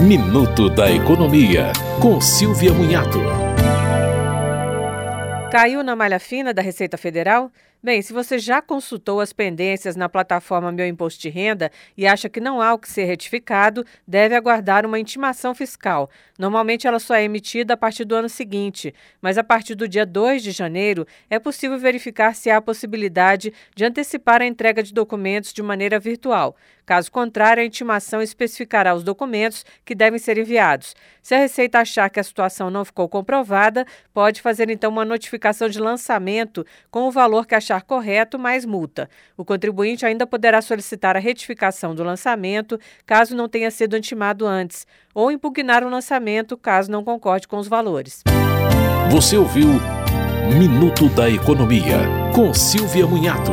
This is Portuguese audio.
Minuto da Economia, com Silvia Munhato. Caiu na malha fina da Receita Federal? Bem, se você já consultou as pendências na plataforma Meu Imposto de Renda e acha que não há o que ser retificado, deve aguardar uma intimação fiscal. Normalmente ela só é emitida a partir do ano seguinte, mas a partir do dia 2 de janeiro é possível verificar se há a possibilidade de antecipar a entrega de documentos de maneira virtual. Caso contrário, a intimação especificará os documentos que devem ser enviados. Se a Receita achar que a situação não ficou comprovada, pode fazer então uma notificação de lançamento com o valor que a achar correto mais multa. O contribuinte ainda poderá solicitar a retificação do lançamento caso não tenha sido intimado antes, ou impugnar o lançamento caso não concorde com os valores. Você ouviu Minuto da Economia, com Silvia Munhato.